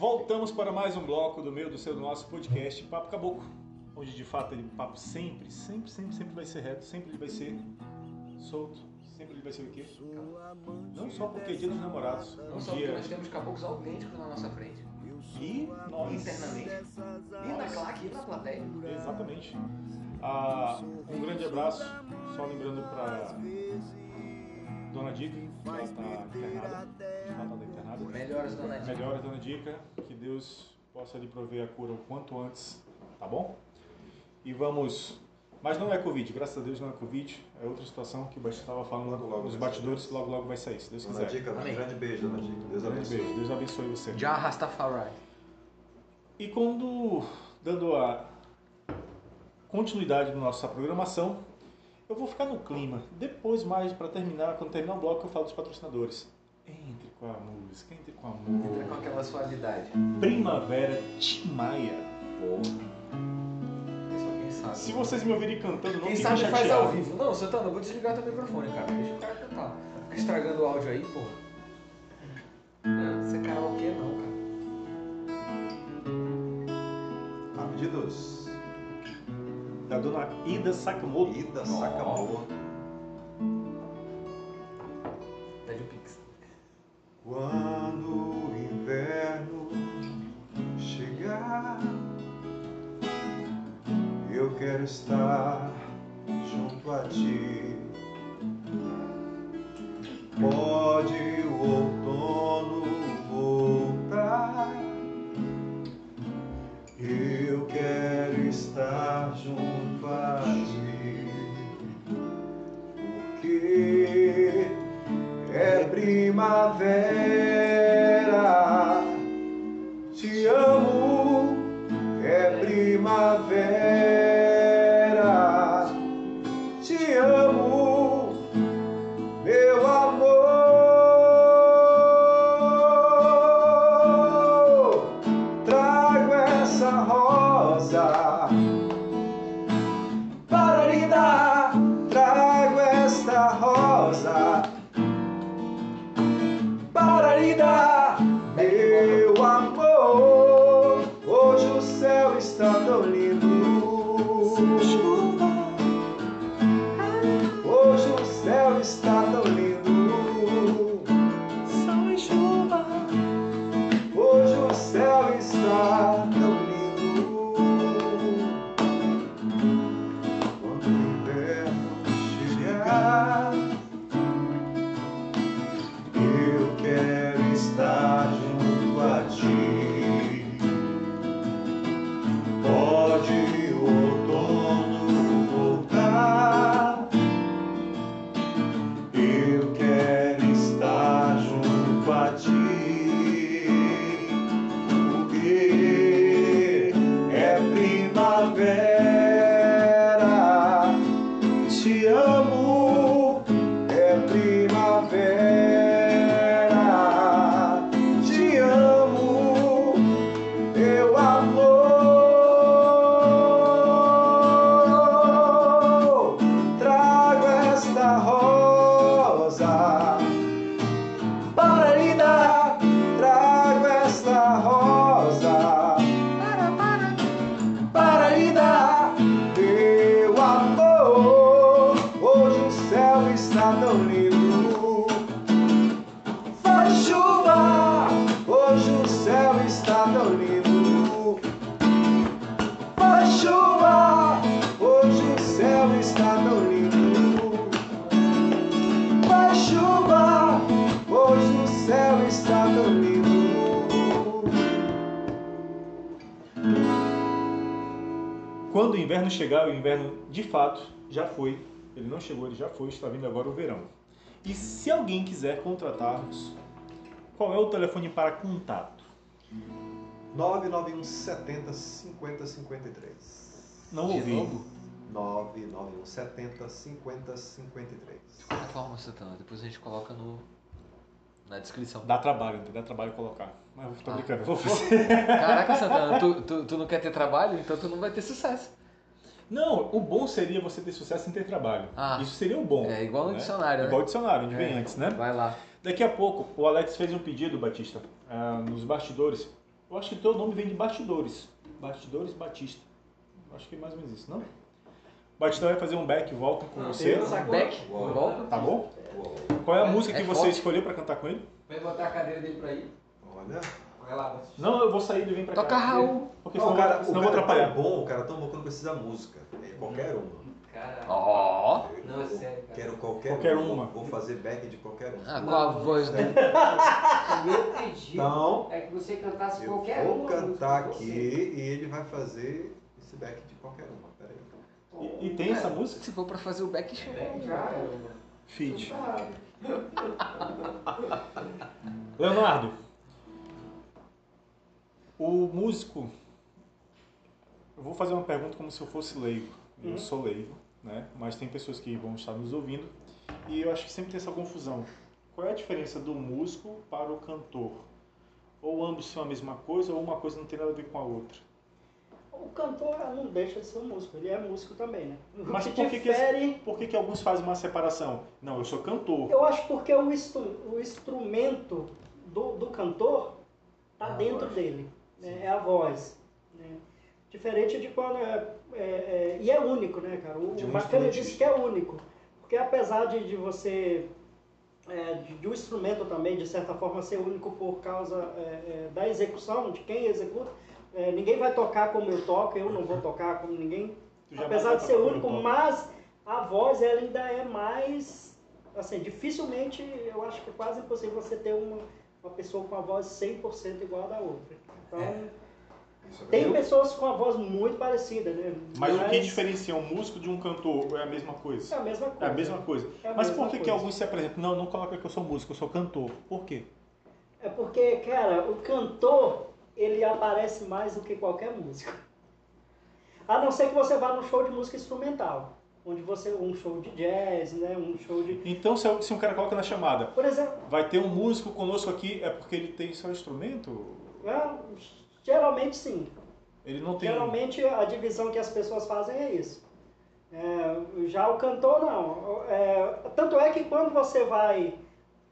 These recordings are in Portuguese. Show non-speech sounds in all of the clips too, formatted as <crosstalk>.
Voltamos para mais um bloco do meu, do seu, do nosso podcast Papo Caboclo. Onde de fato ele, papo sempre, sempre, sempre, sempre vai ser reto, sempre ele vai ser solto, sempre ele vai ser o quê? Não só porque é dia dos namorados, Não um só porque dia. nós temos caboclos autênticos na nossa frente. E nós. Internamente. E na claque, e na plateia. Exatamente. Ah, um grande abraço, só lembrando para Dona Dica, que ela está internada, ela internada. Melhoras, dona Dica. Melhoras, Dona Dica, que Deus possa lhe prover a cura o quanto antes, tá bom? E vamos. Mas não é Covid, graças a Deus não é Covid, é outra situação que o Batista estava falando Logo, logo nos vai bastidores, que logo logo vai sair, se Deus Dona quiser. Dica, Amém. um grande beijo, Dona Dica. Deus Grande abençoe. beijo, Deus abençoe você. Já Rastafari. E quando, dando a continuidade da nossa programação, eu vou ficar no clima. Depois, mais para terminar, quando terminar o bloco, eu falo dos patrocinadores. Entre com a música, entre com a Entra com música. aquela suavidade. Primavera Timaya. É só quem sabe. Se vocês me ouvirem cantando, não Quem sabe faz chateados. ao vivo. Não, Santana, eu vou desligar teu microfone, cara. Deixa o cara cantar. Fica estragando o áudio aí, porra. Não, isso é karaokê não, cara. A pedidos. Da dona Ida Sakamoto. Ida Sakamoto. Pede chegar, o inverno de fato já foi. Ele não chegou, ele já foi, está vindo agora o verão. E se alguém quiser contratar-nos, qual é o telefone para contato? 991 70 50 53. Não De ouvi. novo? 991 70 50 53. De qualquer forma, Santana, depois a gente coloca no, na descrição. Dá trabalho, dá trabalho colocar. Mas eu tô Ah. brincando, eu vou <laughs> fazer. Caraca, Santana, tu, tu, tu não quer ter trabalho, então tu não vai ter sucesso. Não, o bom seria você ter sucesso sem ter trabalho. Ah. Isso seria o bom. É igual no né? dicionário, né? Igual o dicionário, onde vem É. antes, né? Vai lá. Daqui a pouco, o Alex fez um pedido, Batista, ah, nos bastidores, Eu acho que teu nome vem de Bastidores. Bastidores Batista. Acho que é mais ou menos isso, não? Batista vai fazer um back volta com você. Deus, agora- Back, Uau. volta. Tá bom? Qual é a É- música é que você forte. escolheu pra cantar com ele? Vai botar a cadeira dele pra aí. Olha. Batista. Não, eu vou sair e vem pra Toca cá. Raul. Porque Não, senão, o cara, senão o eu vou cara é atrapalhar. tão bom, o cara é tão bom que não precisa música. É qualquer uma. Cara. Ó. Não, é sério, cara. Quero qualquer, Qualquer uma. uma. Vou fazer back de qualquer uma. Ah, com a voz dele. O meu pedido Então, é que você cantasse eu qualquer vou uma cantar música aqui e ele vai fazer esse back de qualquer uma. Pera aí. E, e tem essa música? Se for pra fazer o back. É, é. Fit. Tá. Leonardo, o músico. Eu vou fazer uma pergunta como se eu fosse leigo. Eu Uhum. sou leigo, né? Mas tem pessoas que vão estar nos ouvindo e eu acho que sempre tem essa confusão. Qual é a diferença do músico para o cantor? Ou ambos são a mesma coisa ou uma coisa não tem nada a ver com a outra? O cantor não deixa de ser um músico, ele é músico também, né? O Mas que por que, que, difere, por que, que alguns fazem uma separação? Não, eu sou cantor. eu acho porque o, instru- o instrumento do, do cantor tá É a dentro dele, né? é a voz. Né? Diferente de quando é, é- é- E é único, né, cara? O, De um bacana disso que é único. Porque apesar de, de você. é, de, de um instrumento também, de certa forma, ser único por causa é, é, da execução, de quem executa, ninguém vai tocar como eu toco, eu não vou tocar como ninguém apesar de ser único, mas a voz ela ainda é mais assim, dificilmente, eu acho que é quase impossível você ter uma, uma pessoa com a voz 100% igual a da outra. Então, Isso é tem verdade. pessoas com a voz muito parecida, né? Mas o que diferencia um músico de um cantor? É a mesma É coisa? a mesma coisa. É a mesma coisa. É a Mas mesma por que, que alguns se apresentam? Não, não coloca que eu sou músico, eu sou cantor. Por quê? É porque, cara, o cantor, ele aparece mais do que qualquer músico. A não ser que você vá num show de música instrumental, onde você um show de jazz, né, um show de, Então, se, se um cara coloca na chamada, por exemplo, vai ter um músico conosco aqui, é porque ele tem seu instrumento? é, geralmente sim. Ele não tem. Geralmente a divisão que as pessoas fazem é isso. É, já o cantor não. É, tanto é que quando você vai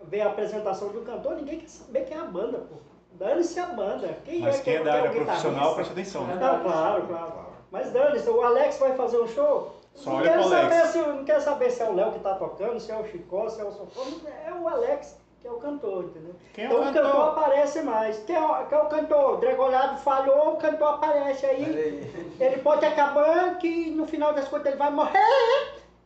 ver a apresentação de um cantor, ninguém quer saber quem é a banda, pô. Dane-se a banda. Quem Mas é quem é da que área profissional, presta atenção. né? Não, claro, claro. Mas dane-se, o Alex vai fazer um show. Só não olha quero saber se não quero saber se é o Léo que tá tocando, se é o Chicó, se é o Socorro. É o Alex que é o cantor, entendeu? Quem é então o o cantor cantor? aparece mais. Quem é, o- quem é o cantor? O Dregolado falhou, o cantor aparece aí. Ele pode acabar que no final das contas ele vai morrer.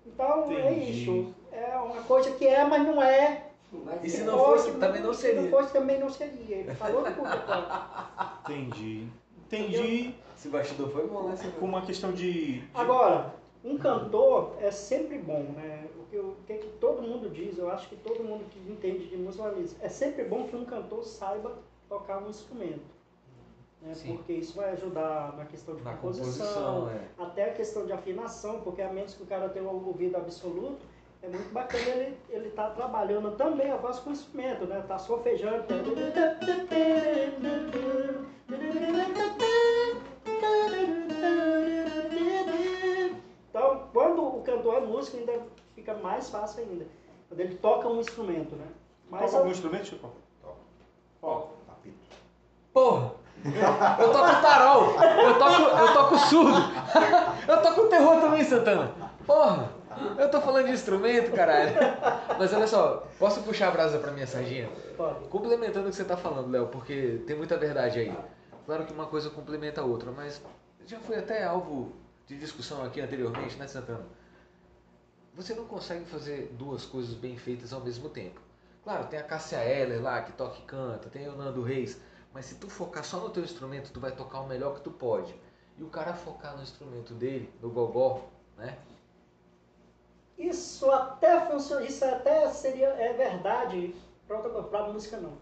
Então é Entendi. isso. É uma coisa que é, mas não é. Mas E se é- não Fosse, fosse, também não Se seria. não fosse, também não seria. Ele falou tudo. <laughs> Entendi. Entendi. Esse bastidor foi bom, né? Com uma questão de. de- Agora, um cantor é sempre bom, né? O que, o que que todo mundo diz, eu acho que todo mundo que entende de música isso. É sempre bom que um cantor saiba tocar um instrumento. Né? Sim. Porque isso vai ajudar na questão de Na composição, composição, é. até a questão de afinação, porque a menos que o cara tenha um ouvido absoluto, é muito bacana ele ele tá trabalhando também a voz com o instrumento, né? Tá solfejando. <laughs> Então, quando o cantor é músico, ainda fica mais fácil ainda. Quando ele toca um instrumento, né? Mas Toca algum instrumento, Chico? Ó, Apito. Porra! Eu toco tarol! Eu toco, eu toco surdo! Eu toco terror também, Santana! Porra! Eu tô falando de instrumento, caralho! Mas olha só, posso puxar a brasa pra minha sardinha? pode. Complementando o que você tá falando, Léo, porque tem muita verdade aí. Claro que uma coisa complementa a outra, mas já foi até alvo de discussão aqui anteriormente, né, Santana? Você não consegue fazer duas coisas bem feitas ao mesmo tempo. Claro, tem a Cássia Eller lá, que toca e canta, tem o Nando Reis, mas se tu focar só no teu instrumento, tu vai tocar o melhor que tu pode. E o cara focar no instrumento dele, no gogó, né? Isso até funciona, isso até seria é verdade para para música não.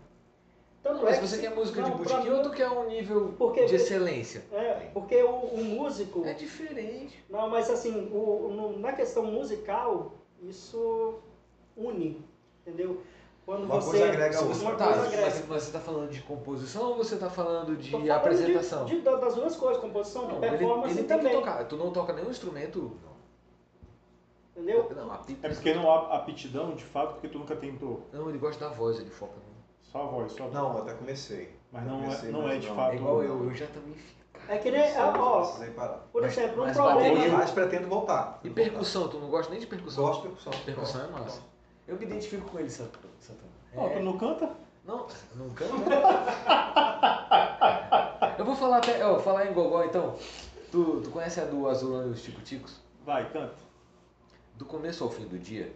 Tanto Mas é que você se- quer música de não, botequim pra ou tu quer um nível Porque- de excelência? É, porque o, o músico. É diferente. Não, mas assim, o, no- na questão musical, isso une, entendeu? Quando Uma você. coisa agrega a uma outra. Tá, coisa mas, agrega. mas você tá falando de composição ou você tá falando de falando apresentação? De, de- das duas coisas, composição, de Não, ele, performance ele tem também. que tocar. Tu não toca nenhum instrumento? Entendeu? Não. É porque não há aptidão, de fato, porque tu nunca tentou. Não, ele gosta da voz, ele foca no. Só a voz, só a voz. Não, até comecei. Mas não é, comecei, não mas é de não. fato. É igual eu, eu já também fico. É que nem, ah, ó, por Mas- exemplo, um mas problema... bateria- Mas pretendo voltar. E percussão, tu não gosta nem de percussão? Gosto de percussão. Percussão é Gosto. massa. Eu me identifico com ele, Sant- Santana. Ó, É- tu não canta? Não, não canta. <laughs> eu vou falar até, ó, falar em gogó então. Tu, tu conhece a do Azulão e os Tico-Ticos? Vai, canta. Do começo ao fim do dia,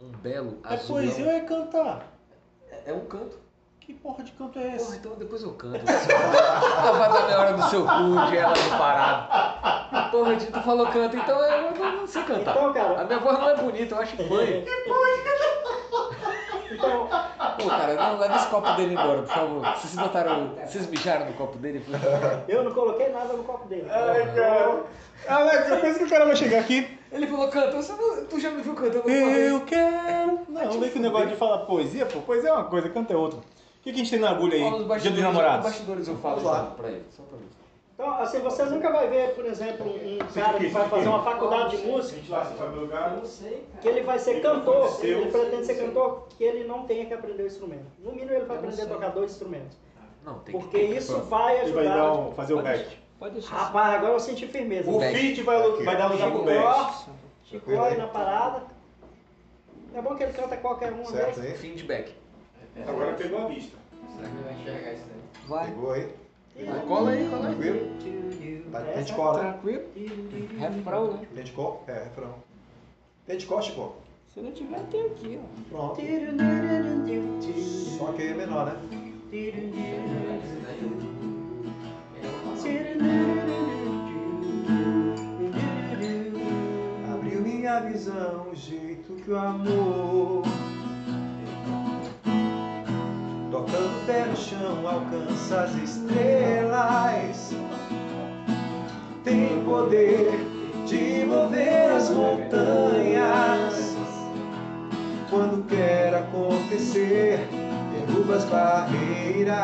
um belo É azulão. poesia ou é cantar? É, é um canto. Que porra de canto é Porra, esse? então depois eu canto. ah, vai dar minha hora do seu cu, de ela de parado. Porra, tu falou canto, então eu não, não sei cantar. Então, cara- A minha voz não é bonita, eu acho banho. <laughs> Então, Pô, cara, não leva esse copo dele embora, por favor. Vocês botaram. Vocês mijaram no copo dele? Eu não coloquei nada no copo dele. Ai, cara. Alex, eu penso que o cara vai chegar aqui. Ele falou, canta, você não- tu já me viu cantando? Eu quero. Não, vem com o negócio de falar poesia, pô. Poesia é uma coisa, canto é outra. O que, que a gente tem na agulha aí? Dia dos namorados. bastidores eu falo lá. então, pra ele, só pra ver. Então, assim, você nunca vai ver, por exemplo, um cara que vai fazer uma faculdade de música, lá, você sabe o lugar. Eu não sei, cara. que ele vai ser cantor, ele pretende ser cantor, que ele não tenha que aprender o instrumento. No mínimo, ele vai aprender a tocar dois instrumentos. Não, tem Porque isso vai Ele vai ajudar. dar um, fazer o back. Pode deixar. Rapaz, agora eu senti firmeza. O feat vai, vai dar lugar pro back. Chicó aí na parada. É bom que ele canta qualquer um, Certo né? aí? Feedback. Agora pegou a vista. Será que ele vai enxergar isso daí? Vai. Pegou aí? Cola aí, cola aí. Tranquilo? Tá de dente cor, né? Tranquilo? Refrão, né? Dente cor? É, refrão. Dente cor, Chico? Se não tiver, tem aqui, ó. Pronto. Só que é menor, né? Abriu minha visão, o jeito que o amor Tocando o pé no chão, alcança as estrelas. Tem poder de mover as montanhas. Quando quer acontecer, derruba as barreiras.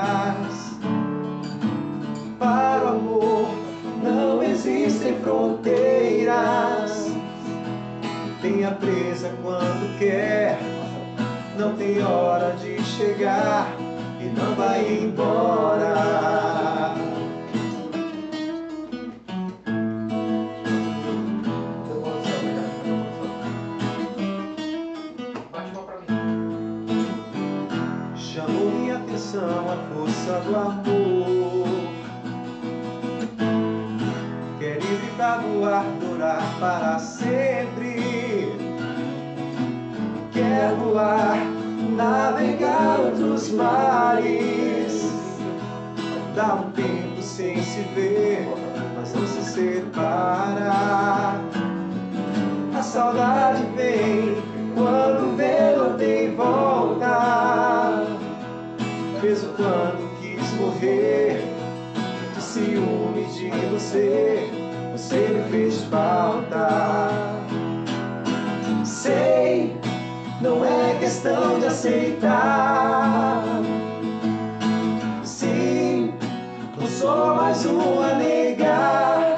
Para o amor não existem fronteiras. Tenha presa quando quer Não tem hora de chegar E não vai embora. Chamou minha atenção a força do amor. Quer livre do ar, durar para sempre. Quer voar, navegar outros mares. Dá um tempo sem se ver, mas não se separa. A saudade vem quando vê não tem volta. Mesmo quando quis morrer De ciúme de você Você me fez falta. Sei, não é questão de aceitar. Sim, não sou mais um a negar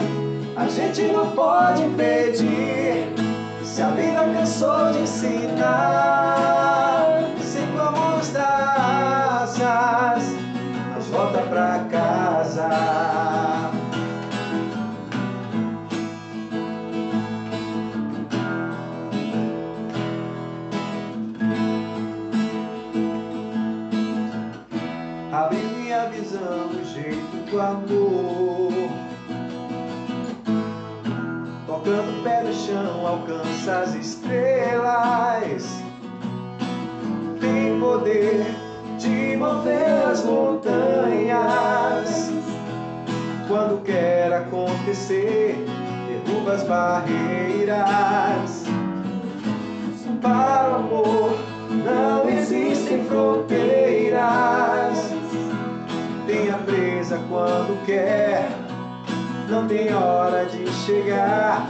A gente não pode impedir Se a vida cansou de ensinar alcança as estrelas. Tem poder de mover as montanhas. Quando quer acontecer, derruba as barreiras. Para o amor não existem fronteiras. Tenha presa quando quer Não tem hora de chegar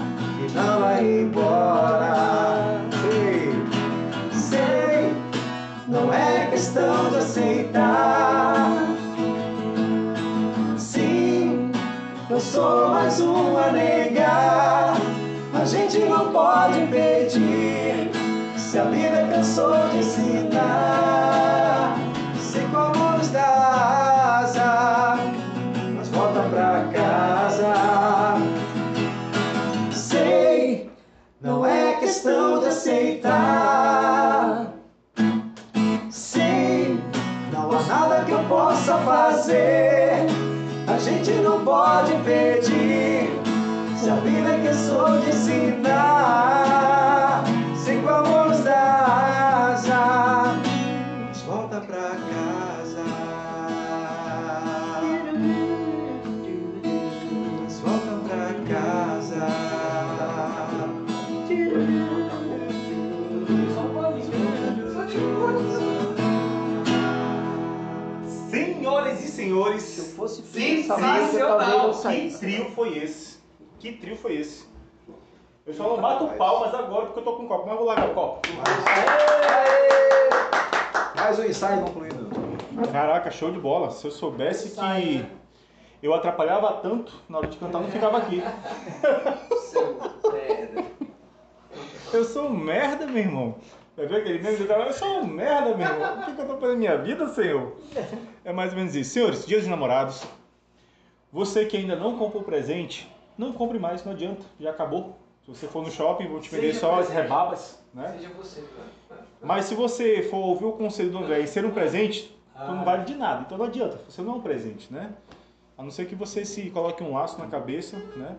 Não vai embora. Sei, Não é questão de aceitar. Sim, eu sou mais um a negar. A gente não pode impedir Se a vida cansou de ensinar. Sei questão de aceitar. Sim, não há nada que eu possa fazer. A gente não pode pedir. Se a vida é questão de ensinar, sei com nos dá asa, volta pra casa. Senhores, Se eu fosse que filho eu que trio foi esse? Que trio foi esse? Eu só não bato palmas agora porque eu tô com copo, mas eu vou largar o copo. Mais um ensaio concluído. Caraca, show de bola. Se eu soubesse que né? eu atrapalhava tanto na hora de cantar, eu não ficava aqui. Seu merda. Eu sou um merda, meu irmão. Vai ver aquele meme do cara? Eu sou um merda, meu irmão. O que, que eu tô fazendo na minha vida, senhor? É mais ou menos isso. Senhores, dias de namorados. Você que ainda não comprou presente, não compre mais, não adianta. Já acabou. Se você for no shopping, vou te vender só as presente. rebabas, né? Seja você. Mas se você for ouvir o conselho do André e ser um presente, então não vale de nada. Então não adianta, você não é um presente, né? A não ser que você se coloque um laço na cabeça, né?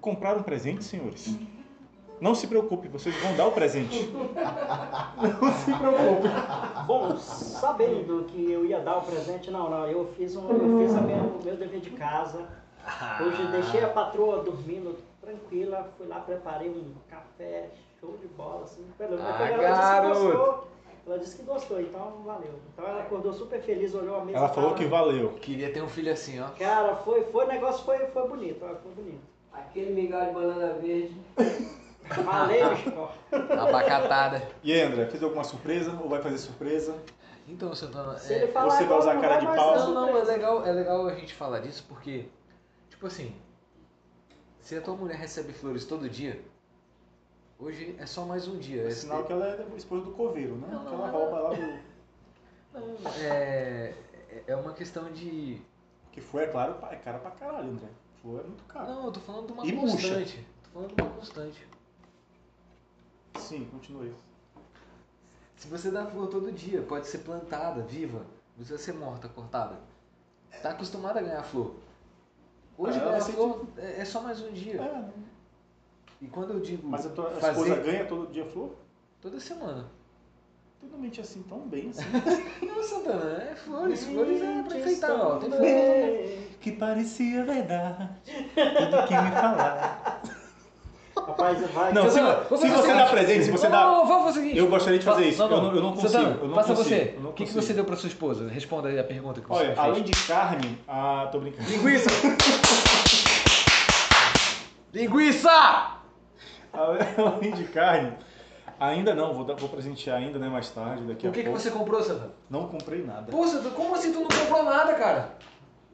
Comprar um presente, senhores. Não se preocupe, vocês vão dar o presente. <laughs> Não se preocupe. Bom, sabendo que eu ia dar o presente, não, não, eu fiz, um, eu fiz a minha- o meu dever de casa. Hoje deixei a patroa dormindo tranquila, fui lá, preparei um café, show de bola, assim. Pelo Ah, ela garoto. disse que gostou. Ela disse que gostou, então valeu. Então ela acordou super feliz, olhou a mesa. Ela falou tava- que valeu. Queria ter um filho assim, ó. Cara, foi, foi, o negócio foi, foi bonito, ó, foi bonito. Aquele mingau de banana verde. <laughs> Valeu, Chico. Abacatada. E aí, André, fez alguma surpresa ou vai fazer surpresa? Então, Santana, Se é, ele falar você vai usar não cara vai de pau? Não, não, é legal, é legal a gente falar disso porque, tipo assim, se a tua mulher recebe flores todo dia, hoje é só mais um dia. É sinal que ela é esposa do coveiro, né? Não, que não, ela não. rouba lá do. não, é, é uma questão de. Que foi, é claro, é cara pra caralho, André. Foi é muito caro. Não, eu tô falando de uma E murcha. constante. Tô falando de uma constante. Sim, continue. Se você dá flor todo dia, pode ser plantada, viva, não precisa ser morta, cortada. Tá acostumado a ganhar flor. Hoje Ah, ganhar flor é, é só mais um dia. É, E quando eu digo mas a tua fazer esposa ganha todo dia flor? toda semana. Tu não mente assim tão bem assim. <laughs> Não, Santana, é flores, flores é pra enfeitar, ó. Tem flor. bem. que parecia verdade. Tudo que me falar. Rapaz, vai. Não, se, Santana, se fazer você dá presente, se você não, dá. não, vamos fazer o seguinte. Eu gostaria de fazer Fa- isso. Eu não- eu não consigo, Santana, eu não faça consigo, você. eu não O que, que você deu pra sua esposa? Responda aí a pergunta que você Olha, fez. além de carne, ah, tô brincando. Linguiça! <laughs> Linguiça! Além de carne, ainda não, vou, dar, vou presentear ainda, né, mais tarde, daqui a O que, que pouco. você comprou, Santana? Não comprei nada. Pô, Santana, como assim tu não comprou nada, cara?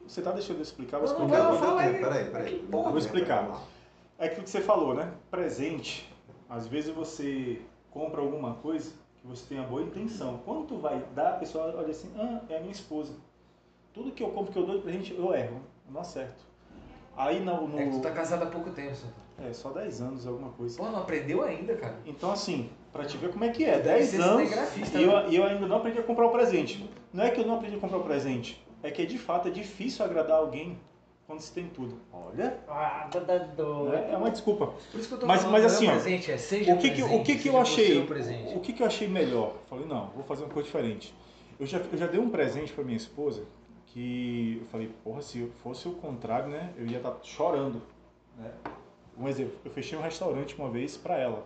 Você tá deixando eu explicar? Vou Não, não, lá, fala aí. Peraí, peraí. Eu vou explicar. É aquilo que você falou, né? Presente. Às vezes você compra alguma coisa que você tem a boa intenção. Quando tu vai dar, a pessoa olha assim, ah, é a minha esposa. Tudo que eu compro, que eu dou de presente, eu erro. Eu não acerto. Aí no... no- É que tu tá casado há pouco tempo, Santana. É, só 10 anos, alguma coisa. Pô, não aprendeu ainda, cara. Então, assim, pra te ver como é que é, Deve 10 ser anos e eu, né? e eu ainda não aprendi a comprar o presente. Não é que eu não aprendi a comprar o presente, é que de fato é difícil agradar alguém quando se tem tudo. Olha, Ah, da- da- do- né? é uma desculpa. Por isso que eu tô Mas- falando, mas não é assim, ó, presente, é seja O que que, o presente, que, que eu seja você achei? o presente. O que, que eu achei melhor? Falei, não, vou fazer uma coisa diferente. Eu já, eu já dei um presente pra minha esposa que eu falei, porra, se fosse o contrário, né, eu ia estar chorando, né? Um exemplo, eu fechei um restaurante uma vez pra ela,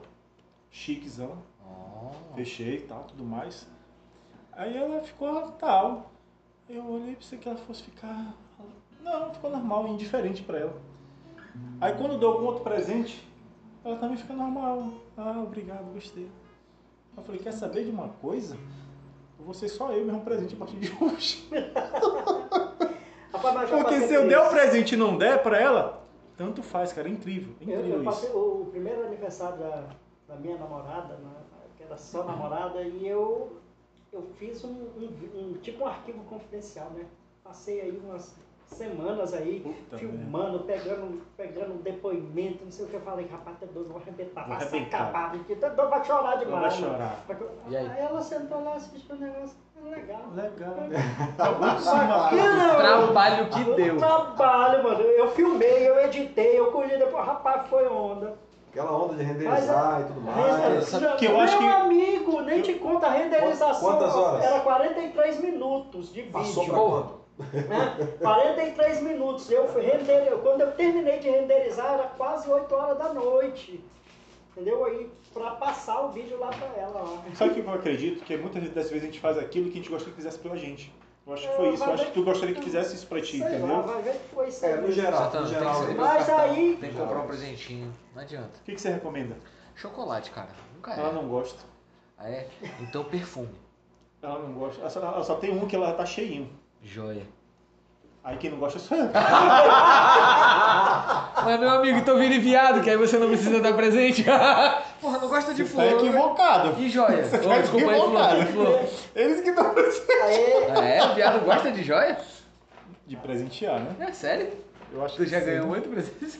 chiquezão, Oh. fechei e tal, tudo mais. Aí ela ficou tal. Eu olhei pensei que ela fosse ficar. Não, ficou normal, indiferente pra ela. Aí quando eu dou algum outro presente, ela também fica normal. Ah, obrigado, gostei. Eu falei, quer saber de uma coisa? Eu vou ser só eu mesmo presente a partir de hoje. <laughs> Rapaz, Porque se eu der o presente e não der pra ela, tanto faz, cara. É incrível. É Eu, incrível eu isso. passei o, o primeiro aniversário da, da minha namorada, né, que era só namorada, e eu, eu fiz um, um, um- tipo um arquivo confidencial, né? Passei aí umas semanas aí, Puta filmando, pegando, pegando um depoimento, não sei o que. Eu falei, rapaz, tá doido, vou arrebentar, Vou vai arrebentar. acabar, porque tá doido, vai chorar demais. vai né? chorar. E aí? ela sentou lá, assistiu o negócio, é legal. Legal. Se. <laughs> Bacana, Trabalho que o deu. trabalho, mano. Eu filmei, eu editei, eu colhi depois, rapaz, foi onda. Aquela onda de renderizar e tudo Mas, mais. sabe que eu meu acho que- amigo, nem te conta a renderização. Quantas horas? Era 43 minutos de Passou vídeo. pra quanto? Né? 43 minutos. Eu fui render, quando eu terminei de renderizar, era quase 8 horas da noite. Entendeu? Aí, pra passar o vídeo lá pra ela lá. Sabe o que eu acredito? Que muitas das vezes a gente faz aquilo que a gente gostaria que fizesse pela gente. Eu acho que foi É, isso. Eu acho que tu gostaria que fizesse isso pra ti, Sei lá, entendeu? vai ver que foi isso É, aí. no geral, Santana, no tem geral. que ser- Mas aí- Tem que comprar um presentinho. Não adianta. O que, que você recomenda? Chocolate, cara. Nunca é. Ela não gosta. Ah, é? Então perfume. Ela não gosta. Ela só, ela só tem um que ela tá cheinho. Joia. Aí quem não gosta sou eu. <laughs> Mas meu amigo, tô vindo viado, que aí você não precisa dar presente. <laughs> Porra, não gosta de tá flor. equivocado. E joia? Você tá desculpa aí, equivocado. flor. flor. Eles que precisam. Aí, Ah, é? Viado gosta de joia? De presentear, né? É sério? Eu acho Tu que já sim. ganhou muito presente? <laughs>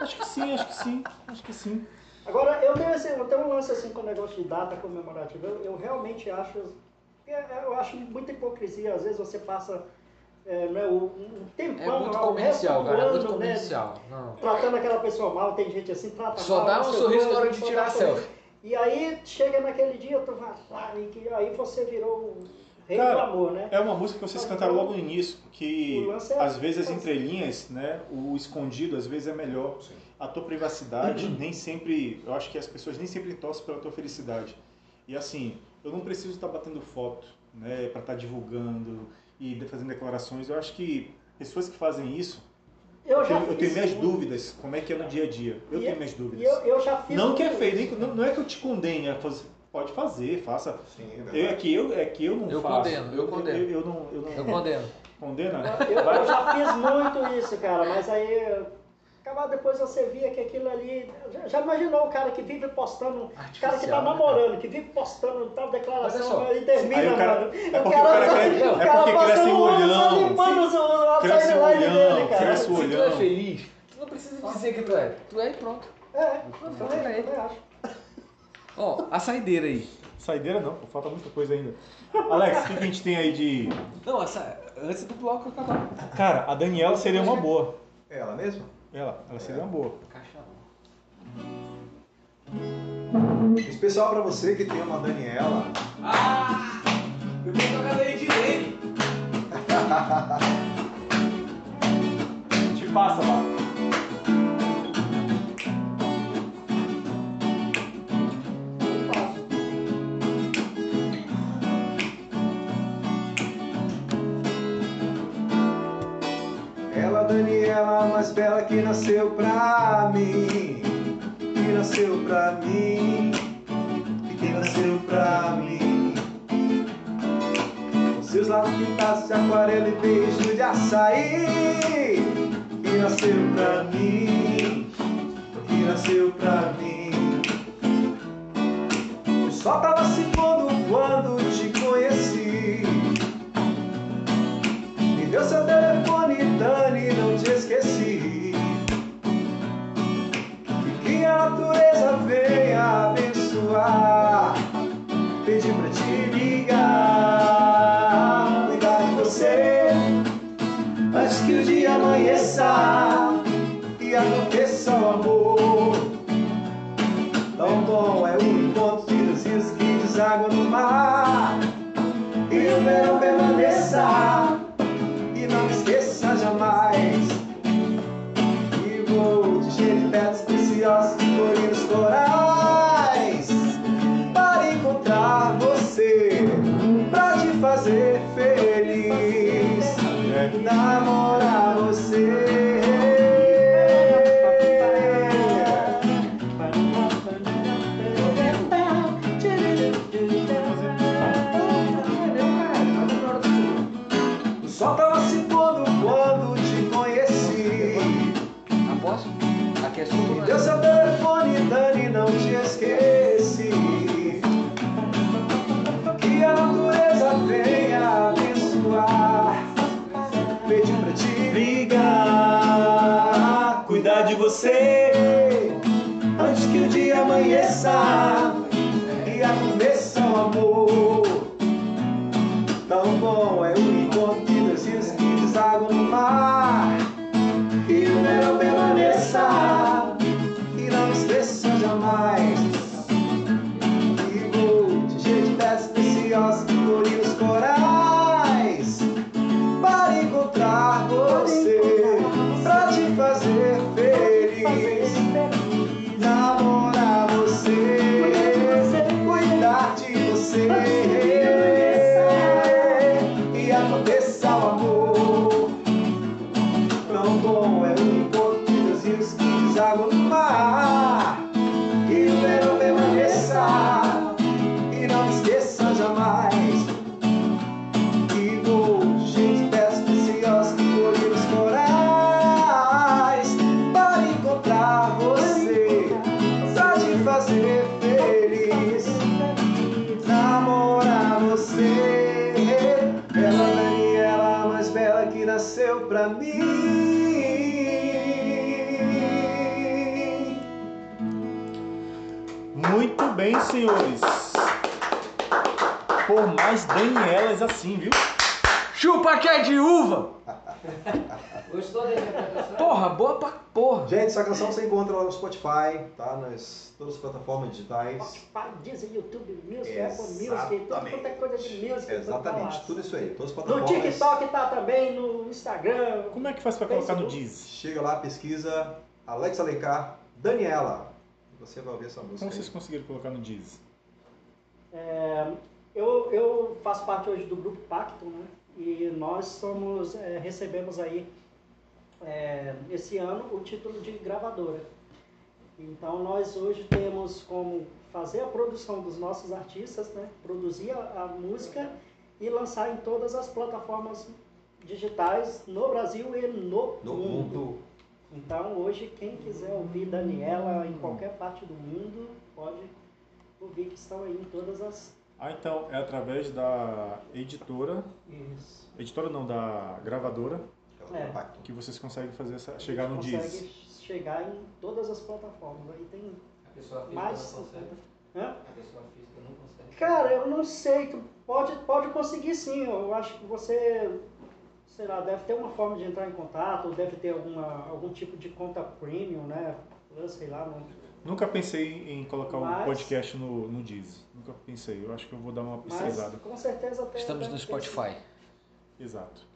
Acho que sim, acho que sim. Acho que sim. Agora, eu tenho, esse, eu tenho um lance assim com o negócio de data comemorativa. Eu, eu realmente acho. Eu acho muita hipocrisia. Às vezes você passa é, né, um, tempão. É muito comercial, resto do cara. É muito ano, né, comercial. Não. tratando aquela pessoa mal, tem gente assim, trata Só mal. dá um sorriso na hora de tirar a selfie. E aí chega naquele dia, tu vai lá, e que, aí você virou o rei Cara, do amor, né? É uma música que vocês cantaram logo no início, que é- às vezes as entrelinhas, né, o escondido às vezes é melhor. A tua privacidade nem sempre, eu acho que as pessoas nem sempre torcem pela tua felicidade. E assim, eu não preciso estar batendo foto, né, para estar divulgando e fazendo declarações. Eu acho que pessoas que fazem isso, Eu já tenho, eu tenho minhas muito. dúvidas, como é que é no dia a dia. Eu E- tenho minhas dúvidas. eu, eu já fiz Não que é feio, isso. nem- não, não é que eu te condene, é fazer- pode fazer, faça. Sim, Eu, é, que eu, é que eu não Eu faço. condeno, eu condeno. Eu, eu não, eu não Eu condeno. condena? Eu, eu já fiz muito isso, cara, mas aí acabar depois você via que aquilo ali. Já, imaginou o cara que vive postando, o cara que tá né, namorando, que vive postando tal declaração só. e termina, Aí o cara- mano. é porque o cara cresce- é porque passando cresce o o só olhão. limpando o- a Cresce o timeline olhão, dele, cara. cresce o Se tu é olhão. feliz, tu não precisa dizer que tu é. Tu é e pronto. É, Não, eu não, também, é. acho. Ó, a saideira aí. Saideira não, falta muita coisa ainda. Alex, o que que a gente tem aí de. Não, essa, antes do bloco acabar. Cara, a Daniela seria uma boa. É ela mesma? Ela, ela seria uma boa. Caixa Especial pra você que tem uma Daniela. Ah! Eu tenho que tocar ele direito. Te passa lá. Daniela, a mais bela que nasceu pra mim. Que nasceu pra mim. Que nasceu pra mim. Seus lábios pintados de aquarela e beijo de açaí. Que nasceu pra mim. Que nasceu pra mim. O sol tava se amanheça e aconteça o amor. Tão bom é o encontro de rios que deságua no mar. E o verão senhores. Por mais Danielas assim, viu? Chupa que é de uva! <laughs> Gostou da interpretação? Porra, boa pra porra. Gente, essa canção você encontra lá no Spotify, tá? Nas todas as plataformas digitais. Spotify, Deezer, YouTube, Music, Apple Music, tudo Exatamente. quanto é coisa de music. Exatamente, tudo isso aí, todas as No plataformas. TikTok tá também, no Instagram. Como é que faz pra colocar no Facebook. Diz? Chega lá, pesquisa Alex Alencar, Daniela. Você vai ouvir essa música. Como aí. vocês conseguiram colocar no Diz? É, eu, eu faço parte hoje do grupo Pacto, né? E nós somos, é, recebemos aí é, esse ano o título de gravadora. Então nós hoje temos como fazer a produção dos nossos artistas, né? Produzir a, a música e lançar em todas as plataformas digitais no Brasil e no, No mundo. mundo. Então hoje quem quiser ouvir Daniela em qualquer parte do mundo pode ouvir que estão aí em todas as Ah, então é através da editora, Isso. editora não, da gravadora, É. Que vocês conseguem fazer essa, chegar no Consegue Diz. chegar em todas as plataformas. Aí tem A pessoa física mais. não consegue. Hã? A pessoa física não consegue. Cara, eu não sei. Pode, pode conseguir sim. Eu acho que você, sei lá, deve ter uma forma de entrar em contato, ou deve ter alguma, algum tipo de conta premium, né? Eu sei lá. Não... Nunca pensei em colocar o Mas- podcast no, no Diz. Nunca pensei. Eu acho que eu vou dar uma Mas pesquisada. com certeza até. Estamos no Spotify. Exato.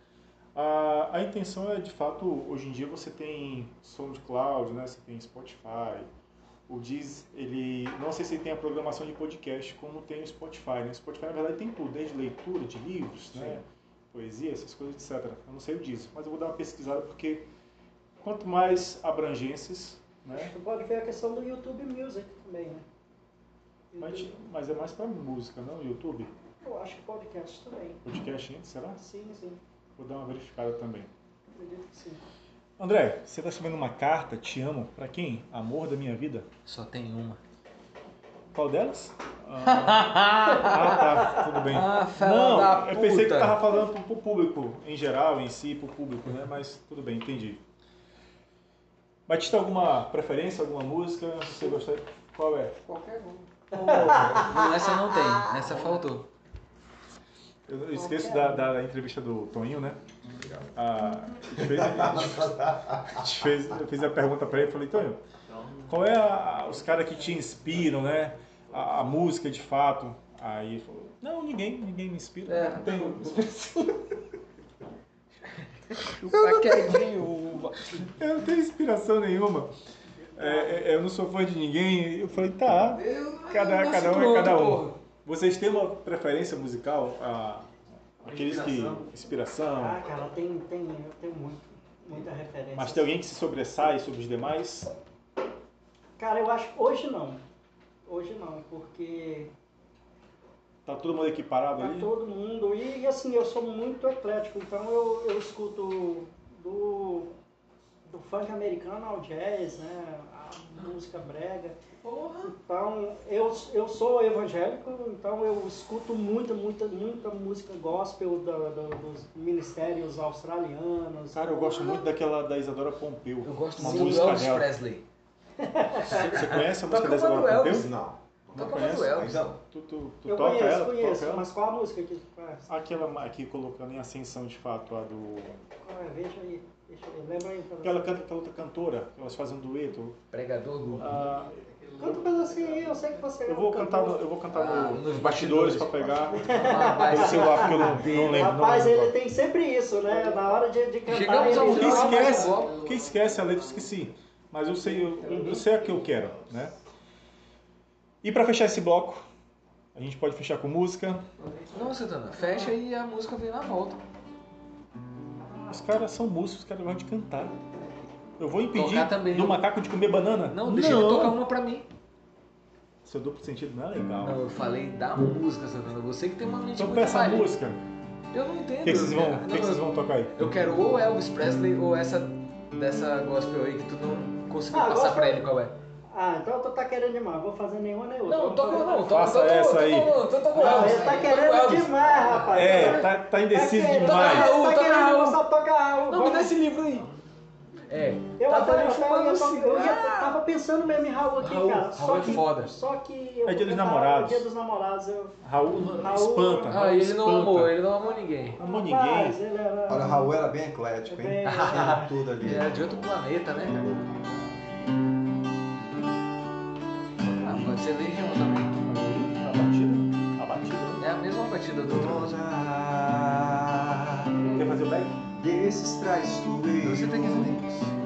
A, a intenção é, de fato, hoje em dia você tem SoundCloud, né? Você tem Spotify. O Diz, ele... Não sei se ele tem a programação de podcast como tem o Spotify, né? O Spotify, na verdade, tem tudo. Desde leitura de livros, né? Poesia, essas coisas, etc. Eu não sei o Diz, mas eu vou dar uma pesquisada porque quanto mais abrangências, né? Tu pode ver a questão do YouTube Music também, né? Mas, mas é mais para música, não? YouTube? Eu acho que podcast também. Podcast antes, será? Sim, sim. Vou dar uma verificada também. Acredito que sim. André, você está escrevendo uma carta, te amo, para quem? Amor da minha vida? Só tem uma. Qual delas? Ah, <laughs> ah, tá, tudo bem. Ah, Não, da eu pensei que tava falando pro, pro público, em geral, em si, pro público, né? Mas tudo bem, entendi. Batista, alguma preferência, alguma música? Se você gostar, qual é? Qualquer um. Não, essa não tem. Essa faltou. Eu, eu esqueço da, da, entrevista do Toninho, né? Ah, a gente fez, a gente fez, eu fiz a pergunta para ele e falei, Tonho, qual é a- os caras que te inspiram, né? A, a música de fato. Aí ele falou, não, ninguém, ninguém me inspira. É. Não tenho Chupa <laughs> quietinho, uva. Eu não tenho inspiração nenhuma. É, é, eu não sou fã de ninguém. Eu falei, tá. Cada, nasci cada um é cada um. porra. Vocês têm uma preferência musical? Ah, aqueles Inspiração. que. Inspiração. Ah, cara, tem, tem, eu tenho muito, muita referência. Mas tem alguém que se sobressai sobre os demais? Cara, eu acho hoje não. Hoje não, porque Tá todo mundo equiparado tá ali? todo mundo. E, assim, eu sou muito eclético, então eu, eu escuto do do funk americano ao jazz, né? A música brega. Porra. Então, eu, eu sou evangélico, então eu escuto muita, muita, muita música gospel da- da- dos ministérios australianos. Cara, eu gosto muito daquela da Isadora Pompeu. Eu gosto muito do música Elvis dela. Presley. Você conhece a música Toca da Isadora uma do Pompeu? Elvis. Não. Não Toca conhece? Ainda não. Tu, tu, tu Eu toca conheço, ela? conheço, toca ela? mas qual a música que tu conhece? Aquela aqui colocando em ascensão de fato, a do. É? Veja aí, deixa eu aí. pra Aquela você. canta aquela outra cantora, que elas fazem um dueto. Pregador do. Ah, Canta um pedacinho aí, eu sei que você é eu um vou cantar, no, cantor. eu vou cantar Ah, no- nos bastidores pra bastidores. pegar Rapaz, o celular, porque eu não, não lembro. Rapaz, não lembro. ele tem sempre isso, né? Na hora de, de cantar, Chegamos ao ele Quem joga- mas esquece, quem esquece a letra, eu esqueci. Mas eu sei, eu, eu sei a que eu quero, né? E pra fechar esse bloco, a gente pode fechar com música. Não, Santana, fecha e a música vem na volta. Os caras são músicos, os caras gostam de cantar. Eu vou impedir do macaco de comer banana? Não, deixa ele tocar uma pra mim. Seu duplo sentido não é legal. Não, eu falei da música, Santana. Você que tem uma mente Então muito peça a maligna. música. Eu não entendo. O que, que vocês vão, cara. o que Não, que vocês vão tocar aí? Eu quero ou Elvis Presley ou essa dessa gospel aí que tu não conseguiu Ah, passar pra ele qual é. Ah, então tu tá querendo demais. Vou fazer nenhuma nem outra. Não, toca fazer- não, toca Faça toca- essa toca- aí. toca- toca o Não, ele tá toca querendo demais, rapaz. É, tá, tá indeciso demais. Raul, Tá toca querendo Raul. só tocar Raul. Não, me Vamos- dá esse livro aí. É, Eu tava até, ali eu, eu, tava pensando mesmo em Raul aqui, Raul, cara. Raul só é que, foda. Só que eu É dia dos namorados. Dia dos namorados. Eu... Raul, Raul- espanta. Ah, Raul ele não espanta. amou, ele não amou ninguém. Não amou ninguém. ele era... Olha, o Raul era bem eclético, hein? Bem- Tinha tudo ali. Ele era de outro planeta, né, cara? Do. Dona Quer fazer o back? desses traiçoeiros Você tem que fazer.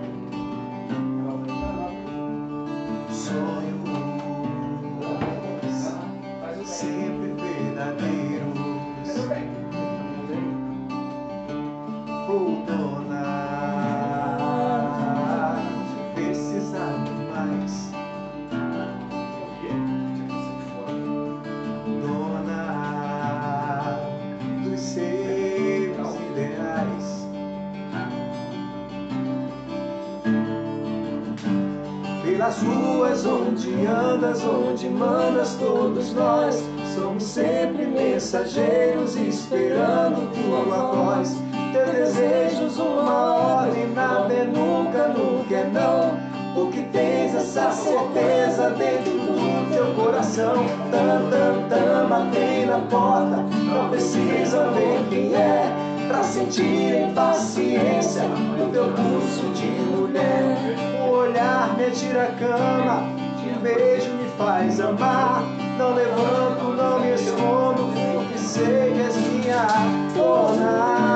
Pelas ruas onde andas, onde mandas, todos nós somos sempre mensageiros, esperando logo após teus desejos uma ordem, nada é nunca, nunca é não. Porque tens essa certeza dentro do teu coração. Tam, tam, tam, batem na porta, não precisa ver quem é. Pra sentir impaciência no teu pulso de mulher. Olhar me tira a cama, te vejo me faz amar. Não levanto, não me escondo, porque sei que és minha dona.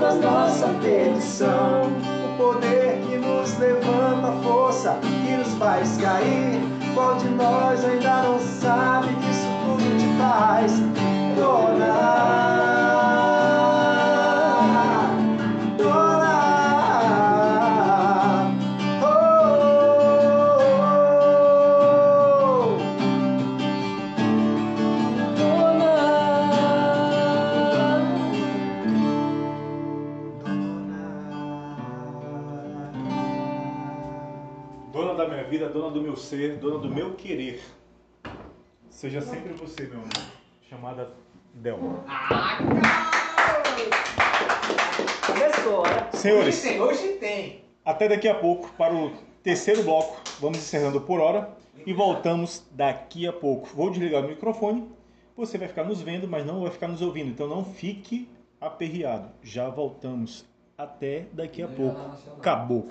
Welcome. Dona do meu ser, dona do meu querer. Seja sempre você, meu amor. Chamada Delma. Começou, né? Senhores, Hoje tem, hoje tem. até daqui a pouco para o terceiro bloco. Vamos encerrando por hora e voltamos daqui a pouco. Vou desligar o microfone. Você vai ficar nos vendo, mas não vai ficar nos ouvindo. Então não fique aperreado. Já voltamos. Até daqui a pouco. Acabou.